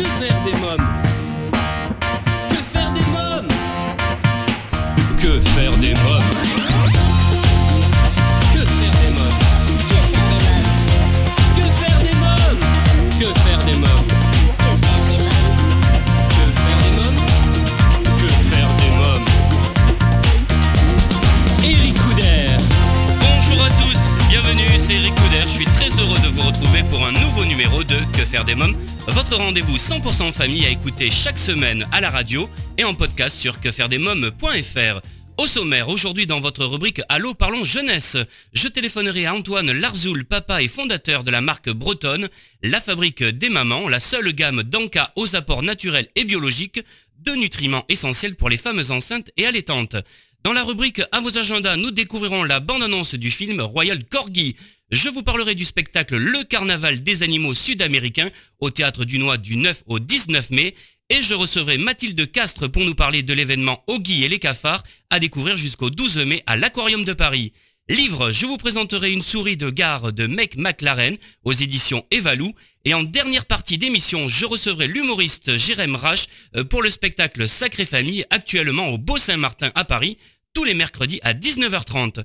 Que faire des mômes? Retrouver pour un nouveau numéro de Que faire des mômes, votre rendez-vous 100% famille à écouter chaque semaine à la radio et en podcast sur quefairedesmômes.fr. Au sommaire, aujourd'hui dans votre rubrique Allô parlons jeunesse, je téléphonerai à Antoine Larzoul, papa et fondateur de la marque bretonne, la fabrique des mamans, la seule gamme d'encas aux apports naturels et biologiques, de nutriments essentiels pour les femmes enceintes et allaitantes. Dans la rubrique À vos agendas, nous découvrirons la bande-annonce du film Royal Corgi. Je vous parlerai du spectacle Le Carnaval des animaux sud-américains au Théâtre du Noix du 9 au 19 mai. Et je recevrai Mathilde Castres pour nous parler de l'événement Oggy et les cafards à découvrir jusqu'au 12 mai à l'Aquarium de Paris. Livre, je vous présenterai une souris de gare de Mec McLaren aux éditions Evalou. Et en dernière partie d'émission, je recevrai l'humoriste Jérém Rache euh, pour le spectacle Sacré Famille actuellement au Beau Saint-Martin à Paris, tous les mercredis à 19h30.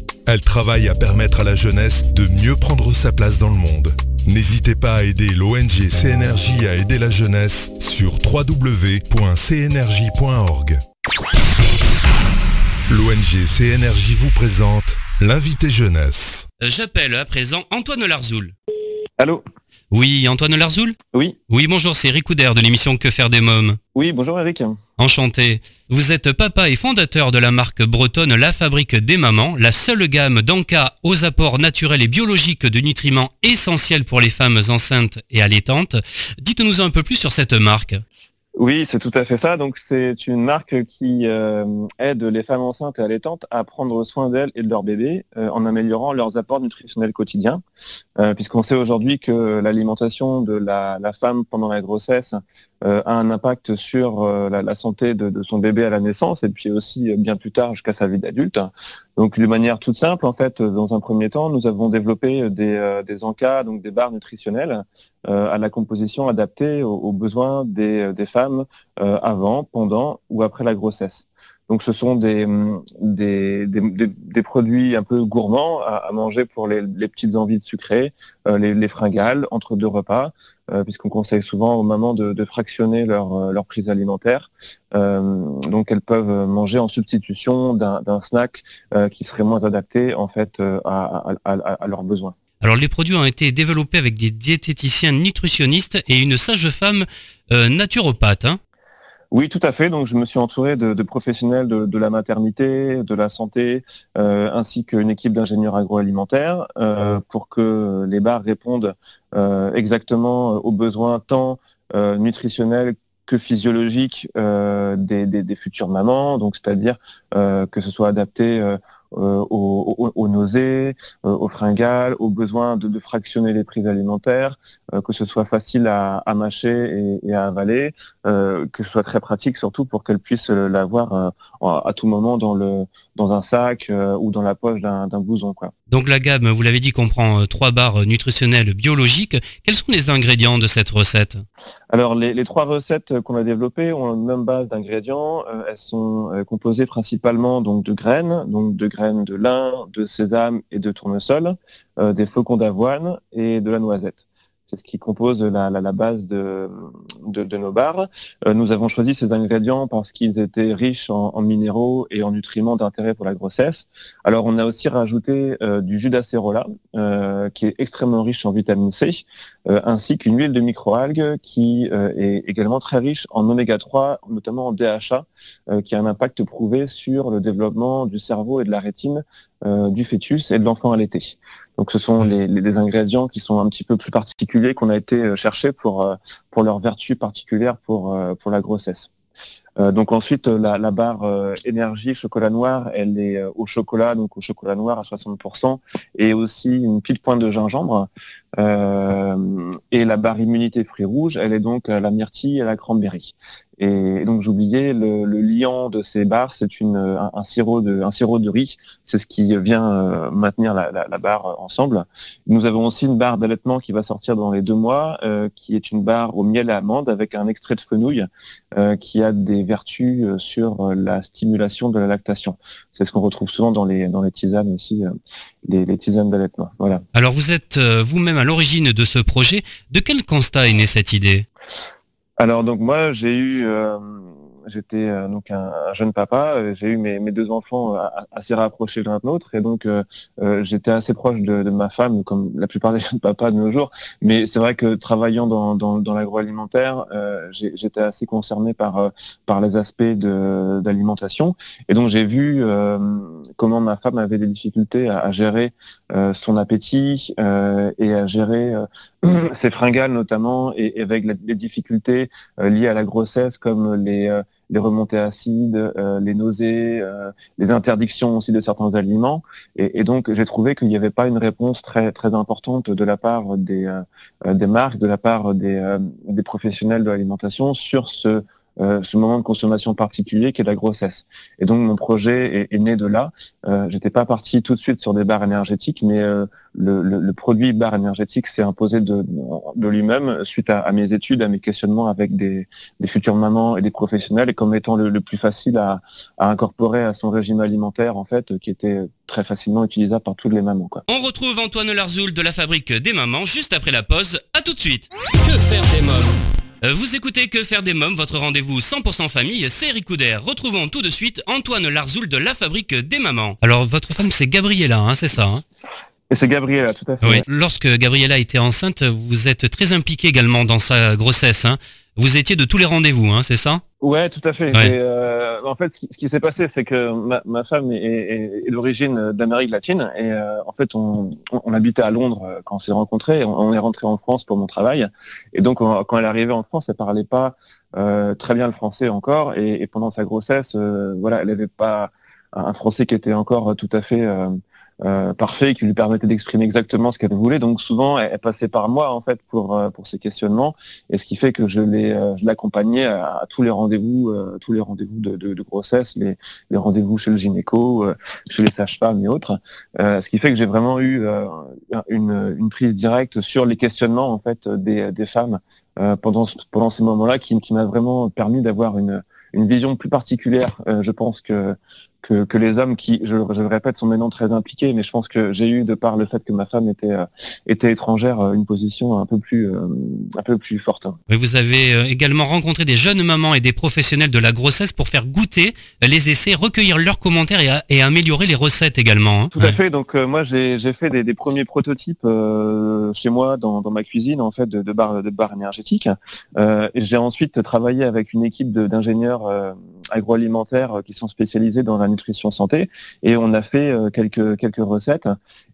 Elle travaille à permettre à la jeunesse de mieux prendre sa place dans le monde. N'hésitez pas à aider l'ONG CNRJ à aider la jeunesse sur www.cnrj.org. L'ONG CNRJ vous présente l'invité jeunesse. Euh, J'appelle à présent Antoine Larzoul. Allô? Oui, Antoine Larzoul Oui, Oui, bonjour, c'est Eric Couder de l'émission Que faire des mômes. oui, bonjour Eric. Enchanté. Vous êtes papa et fondateur de la marque bretonne La Fabrique des Mamans, la seule gamme d'encas aux apports naturels et biologiques de nutriments essentiels pour les femmes enceintes et allaitantes. Dites-nous un peu plus sur cette marque. Oui, c'est tout à fait ça. Donc c'est une marque qui euh, aide les femmes enceintes et allaitantes à prendre soin d'elles et de leurs bébés euh, en améliorant leurs apports nutritionnels quotidiens. Euh, Puisqu'on sait aujourd'hui que l'alimentation de la, femme pendant la grossesse euh, a un impact sur euh, la, santé de, son bébé à la naissance et puis aussi bien plus tard jusqu'à sa vie d'adulte. Donc de manière toute simple, en fait, dans un premier temps, nous avons développé des, des encas, donc des barres nutritionnelles à la composition adaptée aux, besoins des, femmes avant, pendant ou après la grossesse. Donc ce sont des, hum, des, produits un peu gourmands à, manger pour les, petites envies de sucré, euh, les, les fringales entre deux repas, euh, puisqu'on conseille souvent aux mamans de, fractionner leur, euh, leur prise alimentaire. Donc elles peuvent manger en substitution d'un snack qui serait moins adapté en fait à, leurs besoins. Alors les produits ont été développés avec des diététiciens nutritionnistes et une sage-femme naturopathe. hein. Oui, tout à fait. Donc, je me suis entouré de, professionnels de, la maternité, de la santé, euh, ainsi qu'une équipe d'ingénieurs agroalimentaires euh, pour que les bars répondent euh, exactement aux besoins tant nutritionnels que physiologiques des, des- futures mamans. Donc, c'est-à-dire que ce soit adapté euh, aux, aux- nausées, euh, aux fringales, aux besoins de, fractionner les prises alimentaires, euh, que ce soit facile à, mâcher et, et à avaler euh, que ce soit très pratique surtout pour qu'elle puisse l'avoir à tout moment dans le dans un sac euh, ou dans la poche d'un d'un blouson quoi. Donc la gamme, vous l'avez dit, comprend euh, trois barres nutritionnelles biologiques. Quels sont les ingrédients de cette recette? Alors les, les trois recettes qu'on a développées ont une même base d'ingrédients. Euh, elles sont euh, composées principalement donc de graines, donc de graines de lin, de sésame et de tournesol, euh, des flocons d'avoine et de la noisette. C'est ce qui compose la, base de, nos barres. Euh, nous avons choisi ces ingrédients parce qu'ils étaient riches en, minéraux et en nutriments d'intérêt pour la grossesse. Alors on a aussi rajouté euh, du jus d'acérola, euh, qui est extrêmement riche en vitamine C, ainsi qu'une huile de microalgues qui est également très riche en oméga 3, notamment en DHA, qui a un impact prouvé sur le développement du cerveau et de la rétine du fœtus et de l'enfant allaité. Donc ce sont les, les, ingrédients qui sont un petit peu plus particuliers qu'on a été euh, chercher pour, euh, pour leurs vertus particulières pour, euh, pour la grossesse. donc ensuite, la, la barre énergie chocolat noir, elle est au chocolat, donc au chocolat noir à 60%, et aussi une petite pointe de gingembre. et la barre immunité fruits rouges, elle est donc à la myrtille et à la cranberry. Et donc j'oubliais le, le, liant de ces barres, c'est un, sirop de un sirop de riz, c'est ce qui vient euh, maintenir la, la, la, barre ensemble. Nous avons aussi une barre d'allaitement qui va sortir dans les deux mois, euh, qui est une barre au miel et amande avec un extrait de fenouil euh, qui a des vertus euh, sur la stimulation de la lactation. C'est ce qu'on retrouve souvent dans les dans les tisanes aussi, les, les tisanes d'allaitement. Voilà. Alors vous êtes vous-même à l'origine de ce projet. De quel constat est née cette idée? Alors donc moi j'ai eu euh, j'étais euh, donc un, jeune papa, euh, j'ai eu mes, deux enfants euh, assez rapprochés l'un de l'autre et donc j'étais assez proche de, ma femme, comme la plupart des jeunes papas de nos jours. Mais c'est vrai que travaillant dans, dans, l'agroalimentaire, j'étais assez concerné par, par les aspects d'alimentation et donc j'ai vu comment ma femme avait des difficultés à, gérer son appétit et à gérer ses fringales notamment et, avec les difficultés liées à la grossesse comme les les remontées acides, euh, les nausées, euh, les interdictions aussi de certains aliments. Et, donc j'ai trouvé qu'il n'y avait pas une réponse très très importante de la part des, euh, des marques, de la part des, des professionnels de l'alimentation sur ce ce moment de consommation particulier qui est la grossesse. Et donc mon projet est, né de là. Euh, J'étais pas parti tout de suite sur des barres énergétiques, mais le, produit barre énergétique s'est imposé de, lui-même suite à, mes études, à mes questionnements avec des, futures mamans et des professionnels, et comme étant le, plus facile à, incorporer à son régime alimentaire, en fait, qui était très facilement utilisable par toutes les mamans. Quoi. On retrouve Antoine Larzoul de la Fabrique des Mamans juste après la pause. À tout de suite. Que faire des mômes? euh, vous écoutez Que faire des mômes, votre rendez-vous 100% famille, c'est Ricouder. Retrouvons tout de suite Antoine Larzoul de la Fabrique des Mamans. Alors, votre femme, c'est Gabriella, hein, c'est ça hein et c'est Gabriella, tout à fait. Oui. Lorsque Gabriella était enceinte, vous êtes très impliqué également dans sa grossesse. Hein. Vous étiez de tous les rendez-vous, hein, c'est ça? Ouais, tout à fait. Et, euh, en fait, ce qui, s'est passé, c'est que ma, femme est, d'origine d'Amérique latine et euh, en fait, on, habitait à Londres euh, quand on s'est rencontrés. On, est rentré en France pour mon travail et donc quand elle est arrivée en France, elle parlait pas très bien le français encore et, pendant sa grossesse, voilà, elle n'avait pas un français qui était encore tout à fait euh, parfait qui lui permettait d'exprimer exactement ce qu'elle voulait. Donc souvent, elle, passait par moi en fait pour euh, pour ses questionnements, et ce qui fait que je l'ai euh, je l'accompagnais à, tous les rendez-vous, tous les rendez-vous de, de, grossesse, les, les rendez-vous chez le gynéco, chez les sages-femmes et autres. ce qui fait que j'ai vraiment eu une, une prise directe sur les questionnements en fait des, des femmes pendant pendant ces moments-là, qui, qui m'a vraiment permis d'avoir une une vision plus particulière, je pense que que, que, les hommes qui, je, je, le répète, sont maintenant très impliqués, mais je pense que j'ai eu, de par le fait que ma femme était, euh, était étrangère, euh, une position un peu plus, euh, un peu plus forte. Mais vous avez également rencontré des jeunes mamans et des professionnels de la grossesse pour faire goûter les essais, recueillir leurs commentaires et, et améliorer les recettes également. Hein. Tout à fait. Donc moi, j'ai fait des, des, premiers prototypes chez moi dans, dans, ma cuisine en fait de, de barres de bar énergétiques. et j'ai ensuite travaillé avec une équipe d'ingénieurs agroalimentaires qui sont spécialisés dans la nutrition santé et on a fait euh, quelques quelques recettes.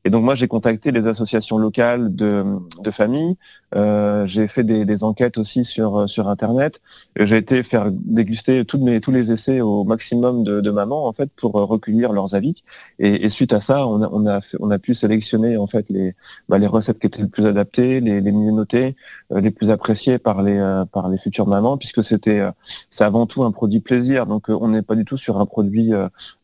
Et donc moi j'ai contacté les associations locales de, de familles, euh, j'ai fait des, des, enquêtes aussi sur euh, sur internet. J'ai été faire déguster toutes mes tous les essais au maximum de, de mamans en fait pour recueillir leurs avis. Et, et suite à ça, on a on a, on a pu sélectionner en fait les bah, les recettes qui étaient les plus adaptées, les, les mieux notées, les plus appréciées par les par les futures mamans, puisque c'était c'est avant tout un produit plaisir. Donc on n'est pas du tout sur un produit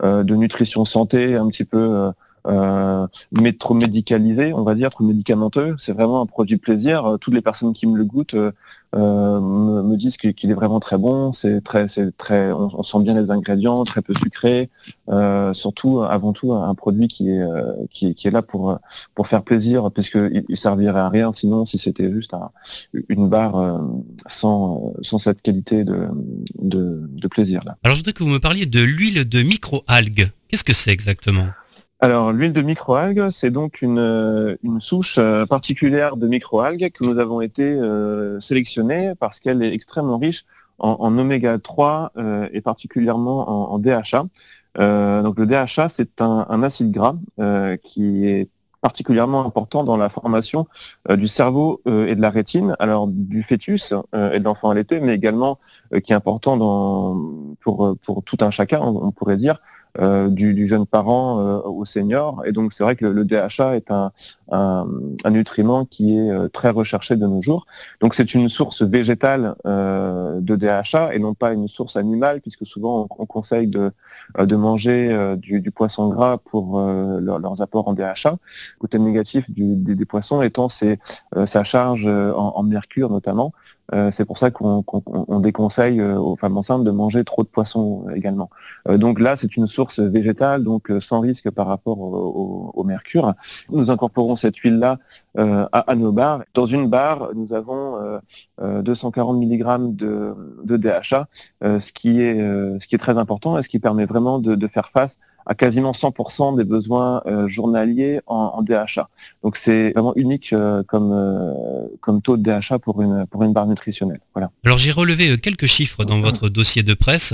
euh, de nutrition santé un petit peu euh, euh, mais trop médicalisé, on va dire, trop médicamenteux. C'est vraiment un produit plaisir. Toutes les personnes qui me le goûtent me, disent qu'il est vraiment très bon. C'est très, c'est très, on, sent bien les ingrédients, très peu sucré. surtout, avant tout, un produit qui est qui, est là pour pour faire plaisir, puisqu'il il servirait à rien sinon si c'était juste une barre sans sans cette qualité de de, plaisir là. Alors je voudrais que vous me parliez de l'huile de micro-algues. Qu'est-ce que c'est exactement? Alors, l'huile de microalgues, c'est donc une, une, souche euh, particulière de microalgues que nous avons été euh, parce qu'elle est extrêmement riche en, oméga 3 euh, et particulièrement en, DHA. donc, le DHA, c'est un, acide gras qui est particulièrement important dans la formation du cerveau et de la rétine, alors du fœtus et de l'enfant l'été, mais également qui est important dans, pour, pour tout un chacun, on pourrait dire, euh, du, jeune parent euh, au senior. Et donc c'est vrai que le, DHA est un, un, nutriment qui est euh, très recherché de nos jours. Donc c'est une source végétale de DHA et non pas une source animale, puisque souvent on, conseille de, de manger du, poisson gras pour leurs apports en DHA. Le côté négatif des, poissons étant sa charge en, mercure notamment. C'est pour ça qu'on déconseille aux femmes enceintes de manger trop de poissons également. donc là, c'est une source végétale, donc euh, sans risque par rapport au, mercure. Nous incorporons cette huile-là euh, à, nos barres. Dans une barre, nous avons 240 euh, mg de, de DHA, ce, qui est, ce qui est très important et ce qui permet vraiment de faire face quasiment 100% des besoins euh, journaliers en, DHA. Donc c'est vraiment unique euh, comme, euh, comme taux de DHA pour une, pour une barre nutritionnelle. Voilà. Alors j'ai relevé quelques chiffres dans votre dossier de presse.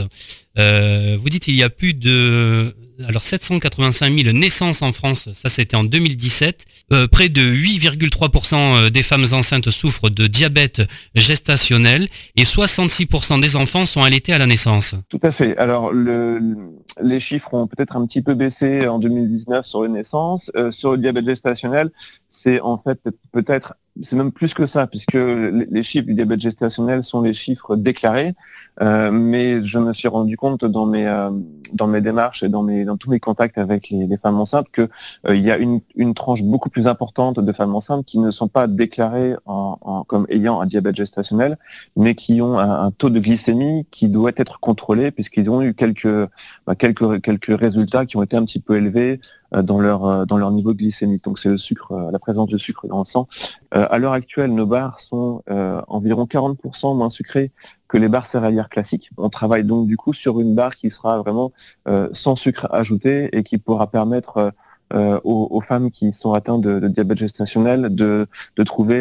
vous dites qu'il y a plus de alors 785 000 naissances en France, ça c'était en 2017. Euh, près de 8,3% euh, des femmes enceintes souffrent de diabète gestationnel et 66% des enfants sont allaités à la naissance. Tout à fait. Alors les chiffres ont peut-être un petit peu baissé en 2019 sur les naissances. Euh, sur le diabète gestationnel, c'est en fait peut-être c'est même plus que ça, puisque les chiffres du diabète gestationnel sont les chiffres déclarés. Euh, mais je me suis rendu compte dans mes euh, dans mes démarches et dans mes dans tous mes contacts avec les, femmes enceintes que euh, il y a une, une tranche beaucoup plus importante de femmes enceintes qui ne sont pas déclarées en, comme ayant un diabète gestationnel, mais qui ont un, taux de glycémie qui doit être contrôlé puisqu'ils ont eu quelques bah, quelques quelques résultats qui ont été un petit peu élevés dans leur dans leur niveau glycémique. Donc c'est le sucre, la présence de sucre dans le sang. à l'heure actuelle, nos bars sont environ 40% moins sucrés que les barres céréalières classiques. On travaille donc du coup sur une barre qui sera vraiment euh, sans sucre ajouté et qui pourra permettre euh, euh, aux, femmes qui sont atteintes de, diabète gestationnel de, trouver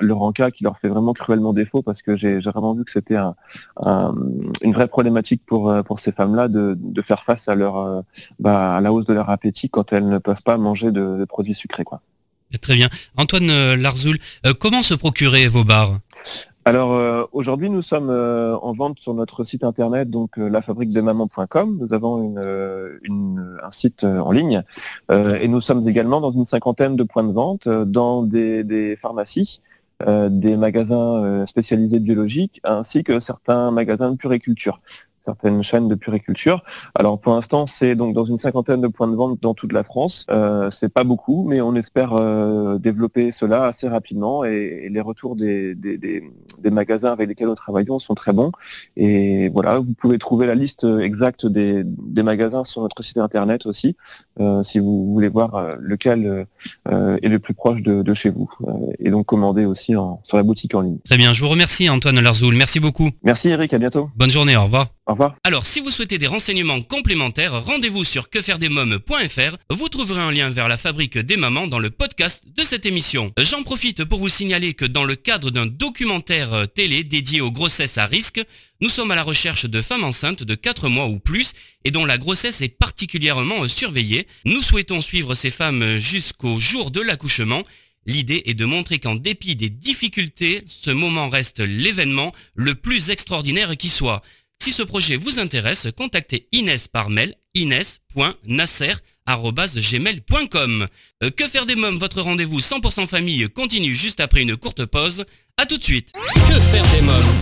leur encas qui leur fait vraiment cruellement défaut parce que j'ai vraiment vu que c'était une vraie problématique pour, pour ces femmes-là de, faire face à, leur, bah, à la hausse de leur appétit quand elles ne peuvent pas manger de, produits sucrés. Très bien. Antoine Larzoul, comment se procurer vos bars alors euh, aujourd'hui, nous sommes euh, en vente sur notre site internet, donc euh, lafabriquedesmamans.com. Nous avons un site en ligne et nous sommes également dans une cinquantaine de points de vente, dans des, pharmacies, des magasins spécialisés biologiques, ainsi que certains magasins de puriculture certaines chaînes de puriculture. Alors pour l'instant, c'est donc dans une cinquantaine de points de vente dans toute la France. Euh, c'est pas beaucoup, mais on espère euh, développer cela assez rapidement et, les retours des, magasins avec lesquels nous travaillons sont très bons. Et voilà, vous pouvez trouver la liste exacte des, magasins sur notre site internet aussi, euh, si vous voulez voir euh, lequel est le plus proche de, chez vous. et donc commander aussi sur la boutique en ligne. Très bien, je vous remercie Antoine Larzoul. Merci beaucoup. Merci Eric, à bientôt. Bonne journée, au revoir. Alors, si vous souhaitez des renseignements complémentaires, rendez-vous sur quefairedesmoms.fr. Vous trouverez un lien vers la fabrique des mamans dans le podcast de cette émission. J'en profite pour vous signaler que dans le cadre d'un documentaire euh, télé dédié aux grossesses à risque, nous sommes à la recherche de femmes enceintes de 4 mois ou plus et dont la grossesse est particulièrement euh, surveillée. Nous souhaitons suivre ces femmes jusqu'au jour de l'accouchement L'idée est de montrer qu'en dépit des difficultés, ce moment reste l'événement le plus extraordinaire qui soit. Si ce projet vous intéresse, contactez Inès par mail ines.nasser.gmail.com. Euh, que faire des mômes? Votre rendez-vous 100% famille continue juste après une courte pause. A tout de suite. Que faire des mômes?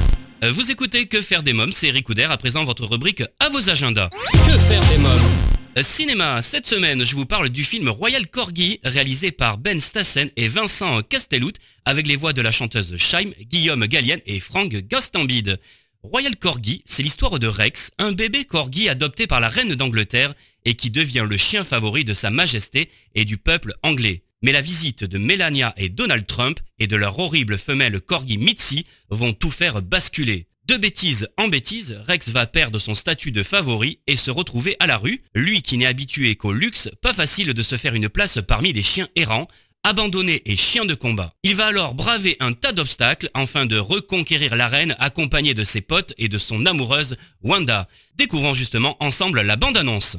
Euh, Vous écoutez Que faire des mômes, c'est Eric à présent votre rubrique à vos agendas. Que faire des mômes? Euh, Cinéma, cette semaine, je vous parle du film Royal Corgi, réalisé par Ben Stassen et Vincent Castellout, avec les voix de la chanteuse Shaim, Guillaume Gallienne et Franck Gastambide. Royal Corgi, c'est l'histoire de Rex, un bébé corgi adopté par la reine d'Angleterre et qui devient le chien favori de sa majesté et du peuple anglais. Mais la visite de Melania et Donald Trump et de leur horrible femelle corgi Mitzi vont tout faire basculer. De bêtises en bêtises, Rex va perdre son statut de favori et se retrouver à la rue, lui qui n'est habitué qu'au luxe, pas facile de se faire une place parmi les chiens errants, abandonné et chien de combat. Il va alors braver un tas d'obstacles afin de reconquérir l'arène accompagné de ses potes et de son amoureuse Wanda. Découvrons justement ensemble la bande-annonce.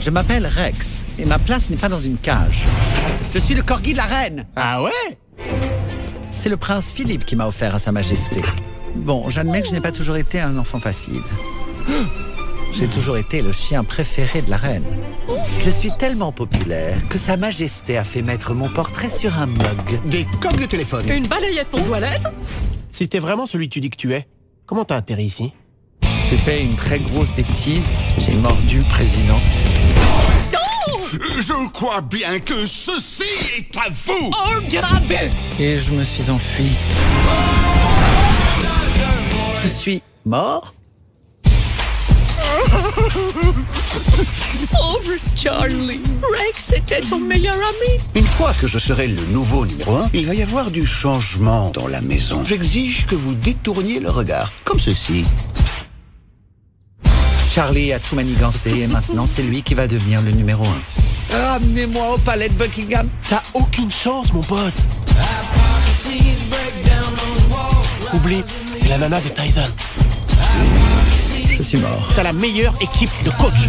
Je m'appelle Rex et ma place n'est pas dans une cage. Je suis le corgi de la reine. Ah ouais? C'est le prince Philippe qui m'a offert à sa majesté. Bon, j'admets que je n'ai pas toujours été un enfant facile. J'ai toujours été le chien préféré de la reine. Je suis tellement populaire que sa majesté a fait mettre mon portrait sur un mug. Des coques de téléphone. Une balayette pour toilette? Si t'es vraiment celui que tu dis que tu es, comment t'as atterri ici? J'ai fait une très grosse bêtise. J'ai mordu le président. Je crois bien que ceci est à vous Oh, Et je me suis enfui. Je suis mort Pauvre Charlie Rex était ton meilleur ami Une fois que je serai le nouveau numéro 1, il va y avoir du changement dans la maison. J'exige que vous détourniez le regard, comme ceci. Charlie a tout manigancé et maintenant c'est lui qui va devenir le numéro 1. Ramenez-moi au palais de Buckingham. T'as aucune chance, mon pote. Oublie, c'est la nana de Tyson. Je suis mort. T'as la meilleure équipe de coach.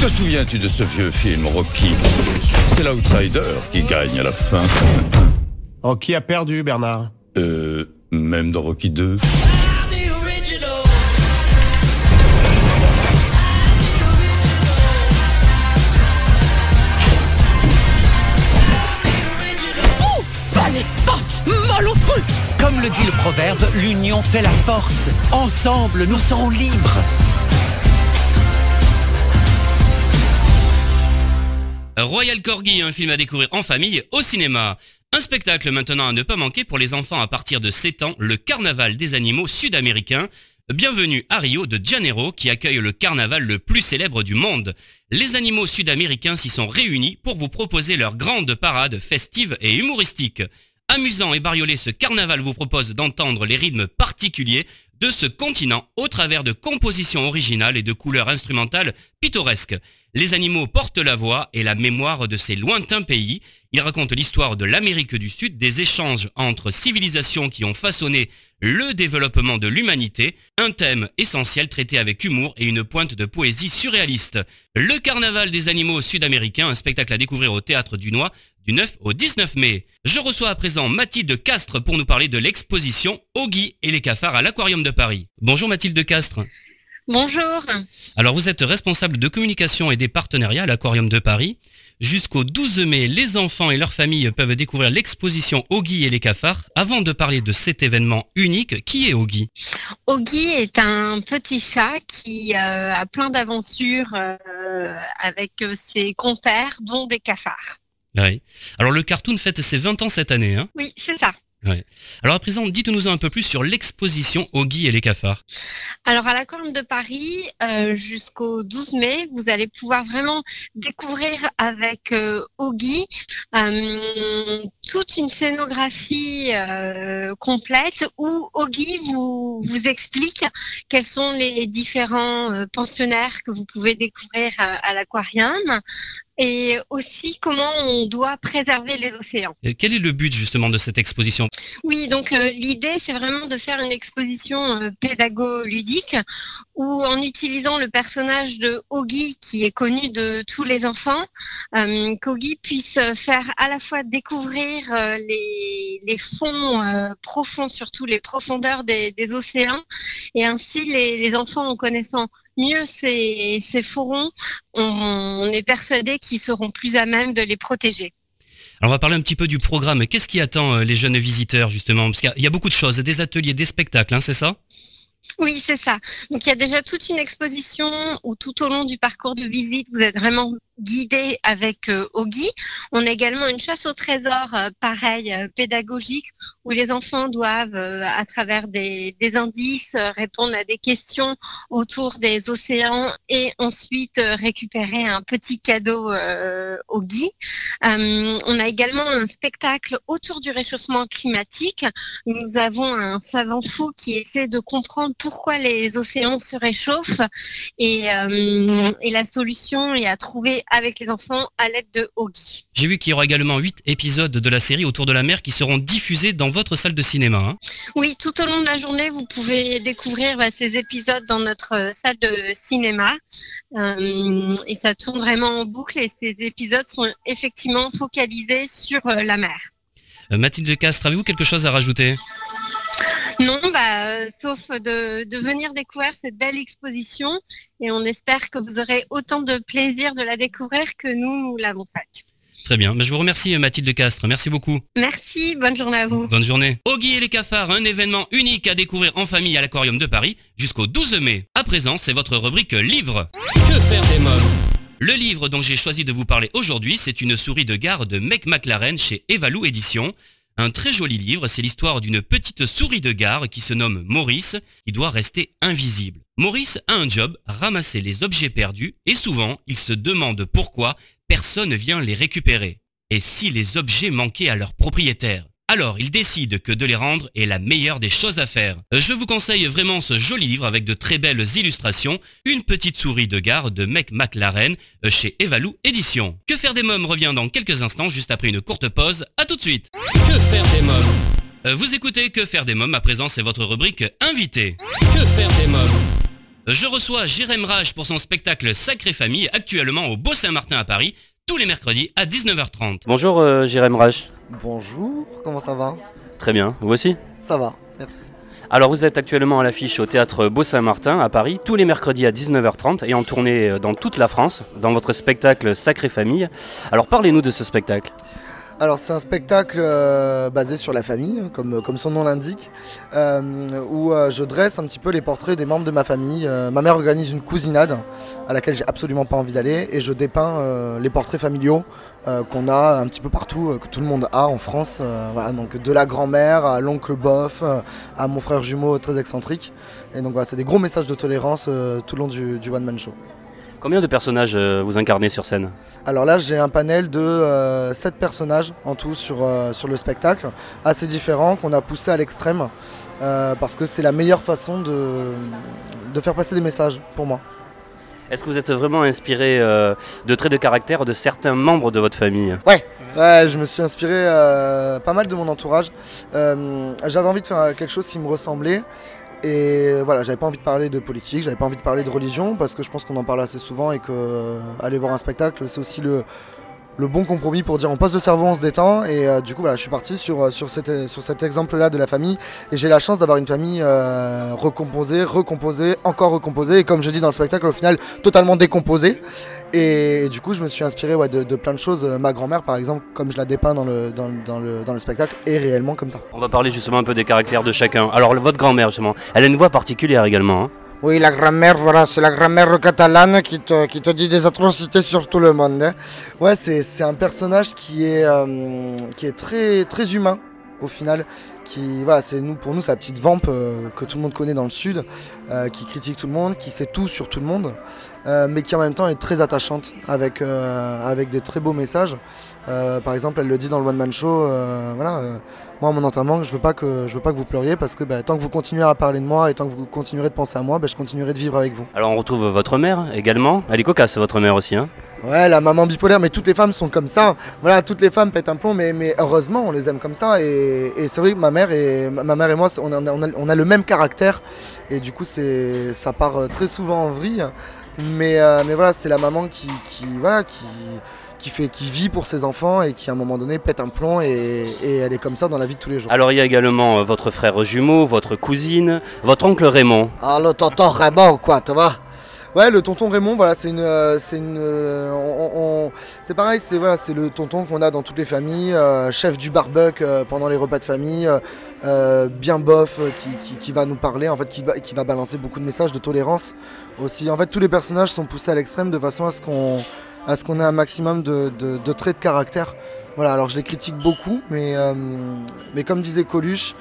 Te souviens-tu de ce vieux film Rocky? C'est l'outsider qui gagne à la fin. Oh, qui a perdu, Bernard? Euh, même dans Rocky 2. Comme le dit le proverbe, l'union fait la force. Ensemble, nous serons libres. Royal Corgi, un film à découvrir en famille au cinéma. Un spectacle maintenant à ne pas manquer pour les enfants à partir de 7 ans, le Carnaval des animaux sud-américains. Bienvenue à Rio de Janeiro qui accueille le carnaval le plus célèbre du monde. Les animaux sud-américains s'y sont réunis pour vous proposer leur grande parade festive et humoristique. Amusant et bariolé, ce carnaval vous propose d'entendre les rythmes particuliers de ce continent au travers de compositions originales et de couleurs instrumentales pittoresques. Les animaux portent la voix et la mémoire de ces lointains pays. Ils racontent l'histoire de l'Amérique du Sud, des échanges entre civilisations qui ont façonné le développement de l'humanité, un thème essentiel traité avec humour et une pointe de poésie surréaliste. Le carnaval des animaux sud-américains, un spectacle à découvrir au théâtre du Noix du 9 au 19 mai. Je reçois à présent Mathilde Castres pour nous parler de l'exposition Oggy et les cafards à l'Aquarium de Paris. Bonjour Mathilde Castres. Bonjour. Alors vous êtes responsable de communication et des partenariats à l'Aquarium de Paris. Jusqu'au 12 mai, les enfants et leurs familles peuvent découvrir l'exposition Oggy et les cafards. Avant de parler de cet événement unique, qui est Oggy? Oggy est un petit chat qui euh, a plein d'aventures euh, avec euh, ses compères, dont des cafards. Oui. Alors le cartoon fête ses 20 ans cette année. Hein Oui, c'est ça. Ouais. Alors à présent, dites-nous un peu plus sur l'exposition Oggy et les cafards. Alors à l'Aquarium de Paris, euh, jusqu'au 12 mai, vous allez pouvoir vraiment découvrir avec euh, Oggy euh, toute une scénographie euh, complète où Oggy vous, vous explique quels sont les différents pensionnaires que vous pouvez découvrir à, à l'aquarium et aussi comment on doit préserver les océans. Et quel est le but justement de cette exposition? Oui, donc euh, l'idée c'est vraiment de faire une exposition euh, pédago-ludique où en utilisant le personnage de Oggy qui est connu de tous les enfants, euh, puisse faire à la fois découvrir euh, les, les fonds euh, profonds, surtout les profondeurs des, des océans, et ainsi les, les enfants en connaissant mieux ces, ces forons, on, on est persuadé qu'ils seront plus à même de les protéger. Alors on va parler un petit peu du programme. Qu'est-ce qui attend euh, les jeunes visiteurs justement? Parce qu'il y a- il y a beaucoup de choses, des ateliers, des spectacles, hein, c'est ça? Oui, c'est ça. Donc il y a déjà toute une exposition où tout au long du parcours de visite, vous êtes vraiment guidé avec euh, Oggy. On a également une chasse au trésor, euh, pareil, euh, pédagogique, où les enfants doivent, à travers des, indices, répondre à des questions autour des océans et ensuite récupérer un petit cadeau euh. Euh, on a également un spectacle autour du réchauffement climatique. Nous avons un savant fou qui essaie de comprendre pourquoi les océans se réchauffent et la solution est à trouver avec les enfants à l'aide de Ogi. J'ai vu qu'il y aura également 8 épisodes de la série Autour de la mer qui seront diffusés dans votre salle de cinéma. hein. Oui, tout au long de la journée, vous pouvez découvrir bah, ces épisodes dans notre euh, salle de cinéma. Euh, et ça tourne vraiment en boucle et ces épisodes sont effectivement focalisés sur euh, la mer. Mathilde Castre, avez-vous quelque chose à rajouter? Non, bah, euh, sauf de, de venir découvrir cette belle exposition et on espère que vous aurez autant de plaisir de la découvrir que nous, nous l'avons faite. Très bien. Ben, je vous remercie Mathilde Castre. Merci beaucoup. Merci, bonne journée à vous. Bonne journée. Oggy et les cafards, un événement unique à découvrir en famille à l'Aquarium de Paris jusqu'au 12 mai. À présent, c'est votre rubrique livre. Que faire des mômes? Le livre dont j'ai choisi de vous parler aujourd'hui, c'est une souris de gare de Mec McLaren chez Evalou Éditions. Un très joli livre, c'est l'histoire d'une petite souris de gare qui se nomme Maurice, qui doit rester invisible. Maurice a un job, ramasser les objets perdus, et souvent, il se demande pourquoi personne vient les récupérer. Et si les objets manquaient à leur propriétaire? Alors, il décide que de les rendre est la meilleure des choses à faire. Je vous conseille vraiment ce joli livre avec de très belles illustrations, Une petite souris de gare de Mec McLaren euh, chez Evalou Éditions. Que faire des mômes revient dans quelques instants juste après une courte pause. À tout de suite. Que faire des mômes Euh, Vous écoutez Que faire des mômes, à présent c'est votre rubrique Invité. Que faire des mômes Je reçois Jérém Rage pour son spectacle Sacrée Famille, actuellement au Beau Saint-Martin à Paris, tous les mercredis à 19h30. Bonjour euh, Jérém Rach. Bonjour, comment ça va? Très bien, vous aussi? Ça va, merci. Alors vous êtes actuellement à l'affiche au théâtre Beau Saint-Martin à Paris tous les mercredis à 19h30 et en tournée euh, dans toute la France dans votre spectacle Sacrée Famille. Alors parlez-nous de ce spectacle. Alors c'est un spectacle euh, basé sur la famille, comme, comme son nom l'indique, euh, où euh, je dresse un petit peu les portraits des membres de ma famille. Ma mère organise une cousinade à laquelle j'ai absolument pas envie d'aller et je dépeins les portraits familiaux qu'on a un petit peu partout, que tout le monde a en France. Voilà, donc de la grand-mère à l'oncle bof, euh, à mon frère jumeau très excentrique. Et donc voilà, c'est des gros messages de tolérance tout le long du, du one-man show. Combien de personnages euh, vous incarnez sur scène? Alors là, j'ai un panel de 7 personnages en tout sur, euh, sur le spectacle, assez différents, qu'on a poussé à l'extrême, euh, parce que c'est la meilleure façon de, de faire passer des messages pour moi. Est-ce que vous êtes vraiment inspiré euh, de traits de caractère de certains membres de votre famille? Ouais, ouais je me suis inspiré euh, pas mal de mon entourage. Euh, j'avais envie de faire quelque chose qui me ressemblait. Et voilà, j'avais pas envie de parler de politique, j'avais pas envie de parler de religion, parce que je pense qu'on en parle assez souvent et que euh, aller voir un spectacle, c'est aussi le, le bon compromis pour dire on passe le cerveau, on se détend. Et euh, du coup, voilà, je suis parti sur, euh, sur, cet, sur cet exemple-là de la famille. Et j'ai la chance d'avoir une famille euh, recomposée, recomposée, encore recomposée. Et comme je dis dans le spectacle, au final, totalement décomposée. Et, du coup, je me suis inspiré ouais, de, plein de choses. Euh, Ma grand-mère, par exemple, comme je la dépeins dans le, dans, le- dans le, dans le spectacle, est réellement comme ça. On va parler justement un peu des caractères de chacun. Alors votre grand-mère justement, elle a une voix particulière également. hein. Oui, la grand-mère, voilà, c'est la grand-mère catalane qui te, qui te dit des atrocités sur tout le monde. hein. Ouais, c'est un personnage qui est, euh, qui est très, très humain, au final. Qui, voilà, c'est nous, pour nous, c'est la petite vampe euh, que tout le monde connaît dans le sud, euh, qui critique tout le monde, qui sait tout sur tout le monde, mais qui en même temps est très attachante, avec, avec des très beaux messages. Par exemple, elle le dit dans le One Man Show, voilà, moi, mon enterrement, je veux pas que je veux pas que vous pleuriez parce que bah, tant que vous continuerez à parler de moi et tant que vous continuerez de penser à moi, bah, je continuerai de vivre avec vous. Alors on retrouve votre mère également. Elle est cocasse votre mère aussi. Hein. Ouais, la maman bipolaire, mais toutes les femmes sont comme ça. Voilà, toutes les femmes pètent un plomb, mais, mais heureusement, on les aime comme ça. Et, et c'est vrai que ma mère et ma mère et moi, on a, on a- on a le même caractère. Et du coup, c'est, ça part euh, très souvent en vrille. Mais, euh, mais voilà, c'est la maman qui, qui, voilà, qui, qui, fait, qui vit pour ses enfants et qui, à un moment donné, pète un plomb. Et, et elle est comme ça dans la vie de tous les jours. Alors il y a également euh, votre frère jumeau, votre cousine, votre oncle Raymond. Ah, le tonton Raymond, quoi, tu vois Ouais, le tonton Raymond, voilà, c'est une, euh, c'est une, euh, on- on- c'est pareil, c'est voilà, c'est le tonton qu'on a dans toutes les familles, euh, chef du barbecue pendant les repas de famille, bien bof, qui, qui- qui va nous parler, en fait, qui va, qui va balancer beaucoup de messages de tolérance aussi. En fait, tous les personnages sont poussés à l'extrême de façon à ce qu'on, à ce qu'on ait un maximum de, traits de caractère. Voilà, alors je les critique beaucoup, mais, euh, mais comme disait Coluche,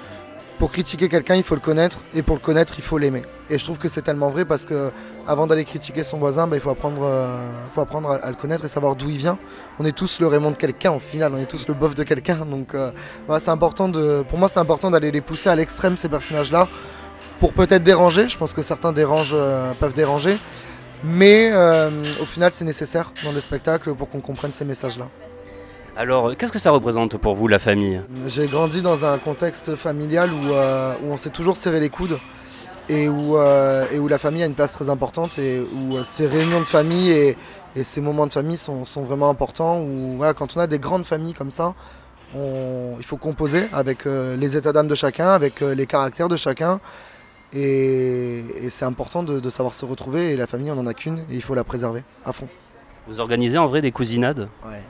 pour critiquer quelqu'un, il faut le connaître, et pour le connaître, il faut l'aimer. Et je trouve que c'est tellement vrai parce que avant d'aller critiquer son voisin, bah, il faut apprendre, euh, faut apprendre à, le connaître et savoir d'où il vient. On est tous le Raymond de quelqu'un, au final, on est tous le bof de quelqu'un. Donc, euh, important de, pour moi, c'est important d'aller les pousser à l'extrême ces personnages-là, pour peut-être déranger. Je pense que certains dérangent, peuvent déranger, Mais euh, au final, c'est nécessaire dans le spectacle pour qu'on comprenne ces messages-là. Alors, qu'est-ce que ça représente pour vous, la famille? J'ai grandi dans un contexte familial où, euh, où on s'est toujours serré les coudes et où, euh, et où la famille a une place très importante et où euh, ces réunions de famille et, et ces moments de famille sont, sont vraiment importants. Où, voilà, quand on a des grandes familles comme ça, on- il faut composer avec euh, les états d'âme de chacun, avec euh, les caractères de chacun. Et, et c'est important de, de savoir se retrouver et la famille on n'en a qu'une et il faut la préserver à fond. Vous organisez en vrai des cousinades? Ouais.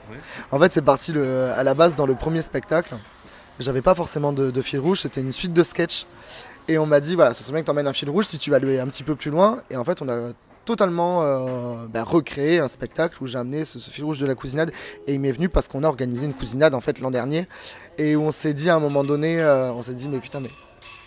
En fait, c'est parti le- à la base dans le premier spectacle. J'avais pas forcément de, de fil rouge, c'était une suite de sketchs. Et on m'a dit, voilà, ce serait bien que tu emmènes un fil rouge si tu vas aller un petit peu plus loin. Et en fait, on a totalement euh, bah, recréé un spectacle où j'ai amené ce, ce fil rouge de la cousinade. Et il m'est venu parce qu'on a organisé une cousinade en fait l'an dernier. Et où on s'est dit à un moment donné, euh, on s'est dit, mais putain, mais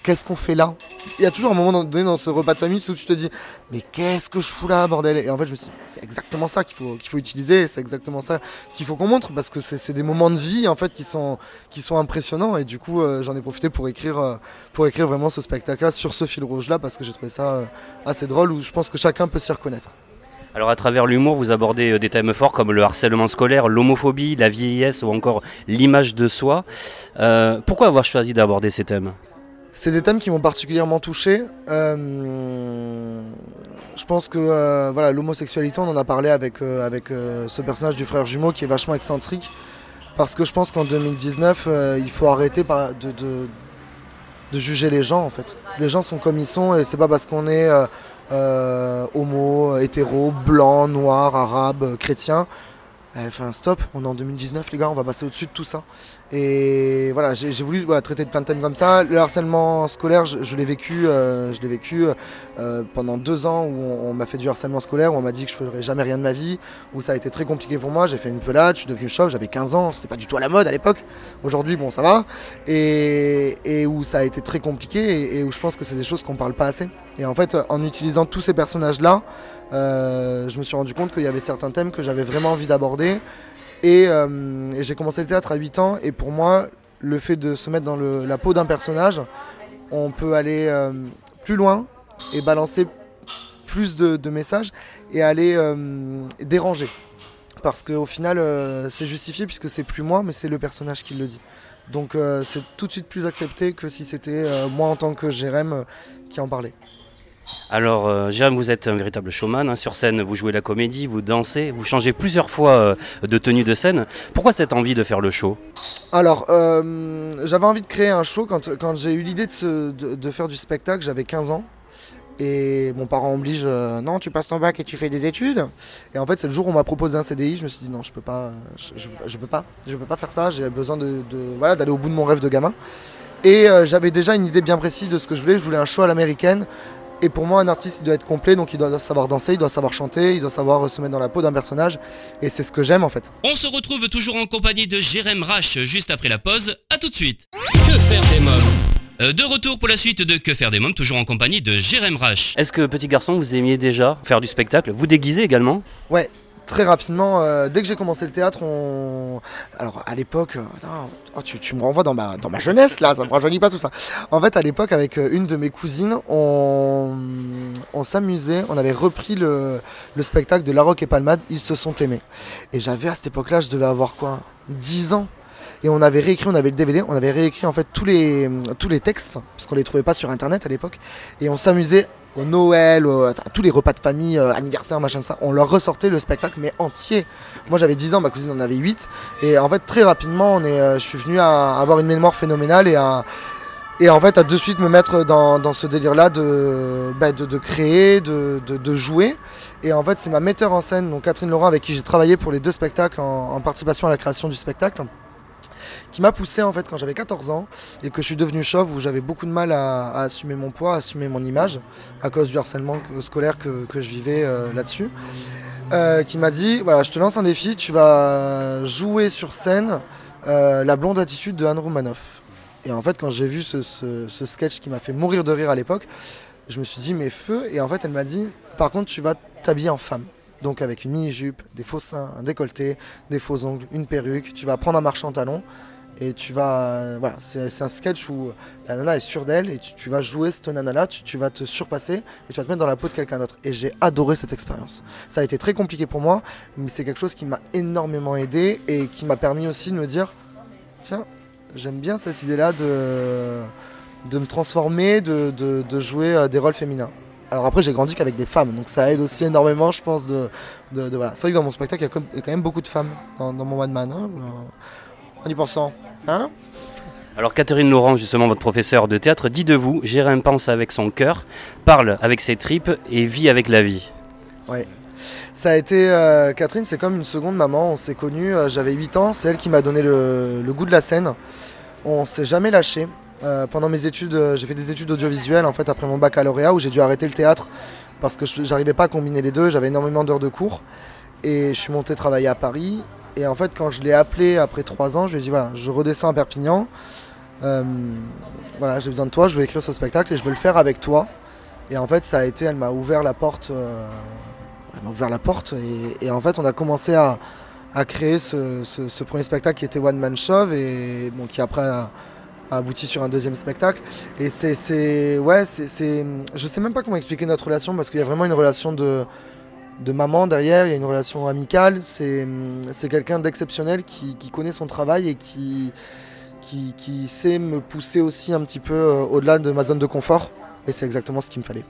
qu'est-ce qu'on fait là Il y a toujours un moment donné dans ce repas de famille où tu te dis, mais qu'est-ce que je fous là, bordel? Et en fait, je me suis dit, c'est exactement ça qu'il faut, qu'il faut utiliser, c'est exactement ça qu'il faut qu'on montre, parce que c'est des moments de vie en fait qui sont, qui sont impressionnants. Et du coup, euh, j'en ai profité pour écrire, euh, pour écrire vraiment ce spectacle-là sur ce fil rouge-là, parce que j'ai trouvé ça euh, assez drôle, où je pense que chacun peut s'y reconnaître. Alors à travers l'humour, vous abordez des thèmes forts comme le harcèlement scolaire, l'homophobie, la vieillesse ou encore l'image de soi. Pourquoi avoir choisi d'aborder ces thèmes? C'est des thèmes qui m'ont particulièrement touché. Euh, je pense que euh, voilà, l'homosexualité, on en a parlé avec, euh, avec ce personnage du frère jumeau qui est vachement excentrique. Parce que je pense qu'en 2019, euh, il faut arrêter de, de- de juger les gens en fait. Les gens sont comme ils sont et c'est pas parce qu'on est homo, hétéro, blanc, noir, arabe, chrétien. Enfin stop, on est en 2019 les gars, on va passer au-dessus de tout ça. Et voilà, j'ai voulu voilà, traiter de plein de thèmes comme ça. Le harcèlement scolaire, je, je l'ai vécu, euh, je l'ai vécu euh, pendant deux ans où on, on m'a fait du harcèlement scolaire, où on m'a dit que je ferais jamais rien de ma vie, où ça a été très compliqué pour moi. J'ai fait une pelade, je suis devenu chauve, j'avais 15 ans, c'était pas du tout à la mode à l'époque. Aujourd'hui, bon, ça va. Et, et où ça a été très compliqué et, et où je pense que c'est des choses qu'on parle pas assez. Et en fait, en utilisant tous ces personnages-là, euh, je me suis rendu compte qu'il y avait certains thèmes que j'avais vraiment envie d'aborder. Et, euh, j'ai commencé le théâtre à 8 ans. Et pour moi, le fait de se mettre dans la peau d'un personnage, on peut aller euh, plus loin et balancer plus de, messages et aller déranger. Parce qu'au final, c'est justifié puisque c'est plus moi, mais c'est le personnage qui le dit. Donc c'est tout de suite plus accepté que si c'était moi en tant que Jérém qui en parlait. Alors, euh, vous êtes un véritable showman. hein. Sur scène, vous jouez la comédie, vous dansez, vous changez plusieurs fois euh, de tenue de scène. Pourquoi cette envie de faire le show? Alors, euh, j'avais envie de créer un show quand, j'ai eu l'idée de, faire du spectacle, j'avais 15 ans. Et mon parent oblige, euh, non, tu passes ton bac et tu fais des études. Et en fait, c'est le jour où on m'a proposé un CDI, je me suis dit, non, je peux pas, je, peux pas, faire ça. J'ai besoin de, d'aller au bout de mon rêve de gamin. Et j'avais déjà une idée bien précise de ce que je voulais. Je voulais un show à l'américaine. Et pour moi, un artiste, il doit être complet, donc il doit savoir danser, il doit savoir chanter, il doit savoir se mettre dans la peau d'un personnage. Et c'est ce que j'aime en fait. On se retrouve toujours en compagnie de Jérém Rache juste après la pause. À tout de suite. Que faire des mômes? Euh, De retour pour la suite de Que faire des mômes, toujours en compagnie de Jérém Rache. Est-ce que, petit garçon, vous aimiez déjà faire du spectacle? Vous déguisez également? Ouais, très rapidement, euh, dès que j'ai commencé le théâtre, on... Alors, à l'époque... euh, oh, tu, me renvoies dans ma, dans ma jeunesse, là, ça me rajeunit pas tout ça. En fait, à l'époque, avec euh, une de mes cousines, on, s'amusait, on avait repris le, le spectacle de La Roque et Palmade, Ils se sont aimés. Et j'avais, à cette époque-là, je devais avoir quoi 10 ans et on avait réécrit, on avait le DVD, on avait réécrit en fait tous les, textes, parce qu'on les trouvait pas sur internet à l'époque, et on s'amusait au Noël, à tous les repas de famille, euh, anniversaire, machin ça, on leur ressortait le spectacle mais entier. Moi j'avais 10 ans, ma cousine en avait 8, et en fait très rapidement on est, euh, je suis venu à avoir une mémoire phénoménale et à, en fait à de suite me mettre dans, ce délire là de, bah, de, créer, de, de, jouer. Et en fait c'est ma metteur en scène, donc Catherine Laurent avec qui j'ai travaillé pour les deux spectacles en participation à la création du spectacle qui m'a poussé en fait quand j'avais 14 ans et que je suis devenu chauve où j'avais beaucoup de mal à, assumer mon poids, à assumer mon image à cause du harcèlement scolaire que, que je vivais euh, là-dessus. Euh, qui m'a dit voilà je te lance un défi, tu vas jouer sur scène euh, la blonde attitude de Anne Romanoff. Et en fait quand j'ai vu ce, ce- ce sketch qui m'a fait mourir de rire à l'époque, je me suis dit mais feu et en fait elle m'a dit par contre tu vas t'habiller en femme. Donc avec une mini-jupe, des faux seins, un décolleté, des faux ongles, une perruque, tu vas prendre un marchand talon Et tu vas. Voilà, c'est un sketch où la nana est sûre d'elle et tu, vas jouer cette nana-là, tu, vas te surpasser et tu vas te mettre dans la peau de quelqu'un d'autre. Et j'ai adoré cette expérience. Ça a été très compliqué pour moi, mais c'est quelque chose qui m'a énormément aidé et qui m'a permis aussi de me dire tiens, j'aime bien cette idée-là de, de me transformer, de, de- jouer euh, des rôles féminins. Alors après, j'ai grandi qu'avec des femmes, donc ça aide aussi énormément, je pense. De, de- voilà. C'est vrai que dans mon spectacle, il y a quand même beaucoup de femmes dans, mon One Man. Hein, en y pensant. Hein Alors Catherine Laurent, justement votre professeur de théâtre, dit de vous, Jérém pense avec son cœur, parle avec ses tripes et vit avec la vie. Ouais. Ça a été. euh, Catherine, c'est comme une seconde maman. On s'est connus, euh, j'avais 8 ans. C'est elle qui m'a donné le, le goût de la scène. On s'est jamais lâché. Euh, pendant mes études, j'ai fait des études audiovisuelles en fait après mon baccalauréat où j'ai dû arrêter le théâtre parce que je- j'arrivais pas à combiner les deux. J'avais énormément d'heures de cours et je suis monté travailler à Paris. Et en fait, quand je l'ai appelé après 3 ans, je lui ai dit voilà, je redescends à Perpignan. Euh, voilà, j'ai besoin de toi. Je veux écrire ce spectacle et je veux le faire avec toi. Et en fait, ça a été, elle m'a ouvert la porte. euh, elle m'a ouvert la porte et, en fait on a commencé à, créer ce, premier spectacle qui était One Man Show et qui après a, abouti sur un deuxième spectacle et c'est ouais c'est- je sais même pas comment expliquer notre relation parce qu'il y a vraiment une relation de de maman derrière, il y a une relation amicale, c'est quelqu'un d'exceptionnel qui, qui connaît son travail et qui, qui, qui sait me pousser aussi un petit peu euh, au-delà de ma zone de confort et c'est exactement ce qu'il me fallait.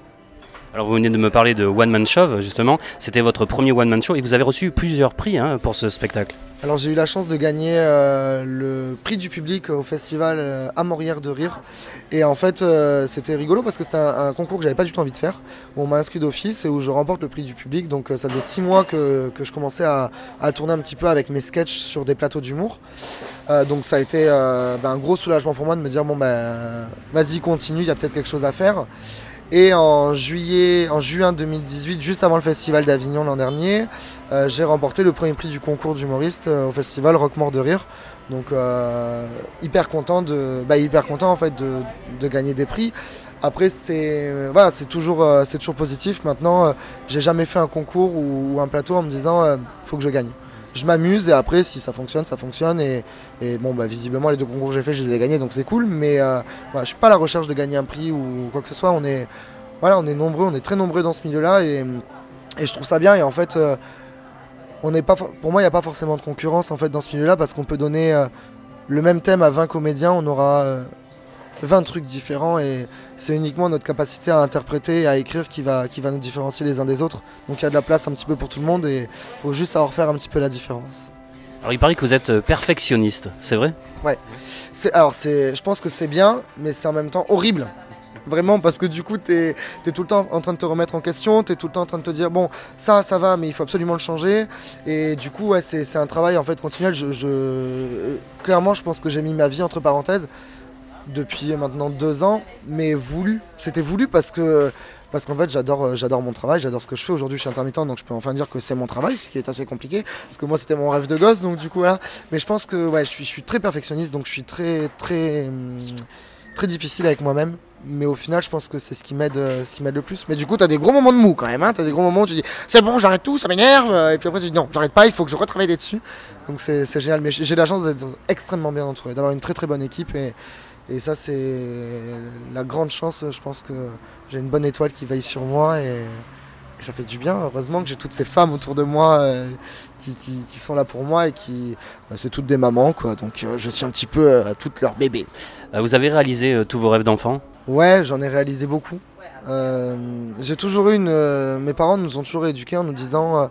Alors vous venez de me parler de One Man Show, justement, c'était votre premier One Man Show et vous avez reçu plusieurs prix hein, pour ce spectacle. Alors j'ai eu la chance de gagner euh, le prix du public au festival euh, Amorière de Rire. Et en fait euh, c'était rigolo parce que c'était un, concours que j'avais pas du tout envie de faire. Où on m'a inscrit d'office et où je remporte le prix du public. Donc euh, ça faisait six mois que, que je commençais à, tourner un petit peu avec mes sketchs sur des plateaux d'humour. Euh, donc ça a été euh, ben, un gros soulagement pour moi de me dire bon ben vas-y continue, il y a peut-être quelque chose à faire. Et en juillet, en juin 2018, juste avant le festival d'Avignon l'an dernier, euh, j'ai remporté le premier prix du concours d'humoriste euh, au festival Rock Mort de Rire. Donc euh, hyper content de, bah, hyper content en fait de, gagner des prix. Après c'est voilà, c'est toujours, c'est toujours positif. Maintenant, j'ai jamais fait un concours ou, ou un plateau en me disant faut que je gagne. Je m'amuse et après si ça fonctionne, ça fonctionne et, bon bah visiblement les deux concours que j'ai fait, je les ai gagnés donc c'est cool. Mais euh, voilà, je suis pas à la recherche de gagner un prix ou quoi que ce soit. On est voilà, on est nombreux, on est très nombreux dans ce milieu-là et, et je trouve ça bien. Et en fait, euh, on pas, pour moi, il n'y a pas forcément de concurrence en fait dans ce milieu-là parce qu'on peut donner euh, le même thème à 20 comédiens, on aura euh, 20 trucs différents et c'est uniquement notre capacité à interpréter et à écrire qui va, qui va nous différencier les uns des autres. Donc il y a de la place un petit peu pour tout le monde et faut juste savoir faire un petit peu la différence. Alors il paraît que vous êtes euh, perfectionniste, c'est vrai? Ouais. Alors, je pense que c'est bien, mais c'est en même temps horrible. Vraiment, parce que du coup, tu es, tout le temps en train de te remettre en question, tu es tout le temps en train de te dire, bon, ça, ça va, mais il faut absolument le changer. Et du coup, ouais, c'est, un travail en fait continuel. Je, je- euh, clairement, je pense que j'ai mis ma vie entre parenthèses depuis maintenant deux ans, mais voulu. C'était voulu parce que parce qu'en fait j'adore euh, j'adore mon travail, j'adore ce que je fais. Aujourd'hui je suis intermittent donc je peux enfin dire que c'est mon travail, ce qui est assez compliqué parce que moi c'était mon rêve de gosse donc du coup voilà. Mais je pense que ouais, je suis, je suis très perfectionniste donc je suis très très hum, très difficile avec moi-même. Mais au final, je pense que c'est ce qui m'aide, euh, ce qui m'aide le plus. Mais du coup, t'as des gros moments de mou quand même. Hein t'as des gros moments où tu dis c'est bon, j'arrête tout, ça m'énerve. euh, Et puis après, tu dis non, j'arrête pas, il faut que je retravaille dessus. Donc c'est génial. Mais j'ai j'ai la chance d'être extrêmement bien entouré, d'avoir une très très bonne équipe. Et, et ça, c'est la grande chance. Je pense que j'ai une bonne étoile qui veille sur moi. Et, et ça fait du bien. Heureusement que j'ai toutes ces femmes autour de moi euh, qui, qui- qui sont là pour moi. Et qui. euh, c'est toutes des mamans, quoi. Donc euh, je suis un petit peu euh, à toutes leurs bébés. Vous avez réalisé tous vos rêves d'enfant? Ouais, j'en ai réalisé beaucoup. J'ai toujours eu une. mes parents nous ont toujours éduqués en nous disant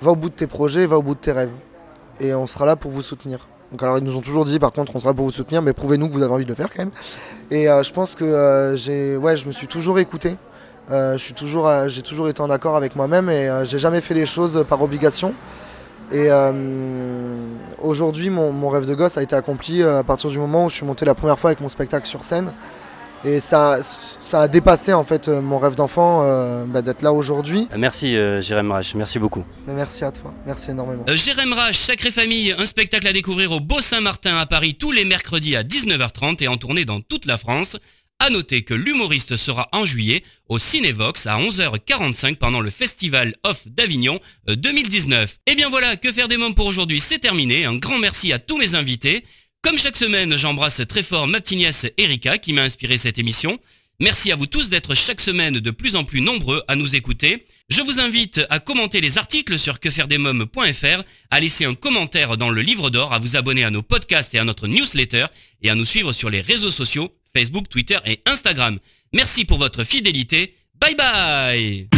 va au bout de tes projets, va au bout de tes rêves. Et on sera là pour vous soutenir. Donc, alors, ils nous ont toujours dit par contre, on sera pour vous soutenir, mais prouvez-nous que vous avez envie de le faire quand même. Et euh, je pense que euh, j'ai, ouais, je me suis toujours écouté. Euh, je suis toujours, j'ai toujours été en accord avec moi-même et j'ai jamais fait les choses par obligation. Et aujourd'hui, mon, rêve de gosse a été accompli à partir du moment où je suis monté la première fois avec mon spectacle sur scène. Et ça, ça a dépassé en fait euh, mon rêve d'enfant euh, bah, d'être là aujourd'hui. Euh, Merci euh, Jérém Rach, merci beaucoup. Mais merci à toi, merci énormément. Euh, Jérém Rach, Sacrée Famille, un spectacle à découvrir au Beau Saint-Martin à Paris tous les mercredis à 19h30 et en tournée dans toute la France. À noter que l'humoriste sera en juillet au Cinévox à 11h45 pendant le Festival Off d'Avignon euh, 2019. Et bien voilà, que faire des mômes pour aujourd'hui, c'est terminé. Un grand merci à tous mes invités. Comme chaque semaine, j'embrasse très fort ma Erika qui m'a inspiré cette émission. Merci à vous tous d'être chaque semaine de plus en plus nombreux à nous écouter. Je vous invite à commenter les articles sur quefairedesmoms.fr, à laisser un commentaire dans le livre d'or, à vous abonner à nos podcasts et à notre newsletter et à nous suivre sur les réseaux sociaux, Facebook, Twitter et Instagram. Merci pour votre fidélité. Bye bye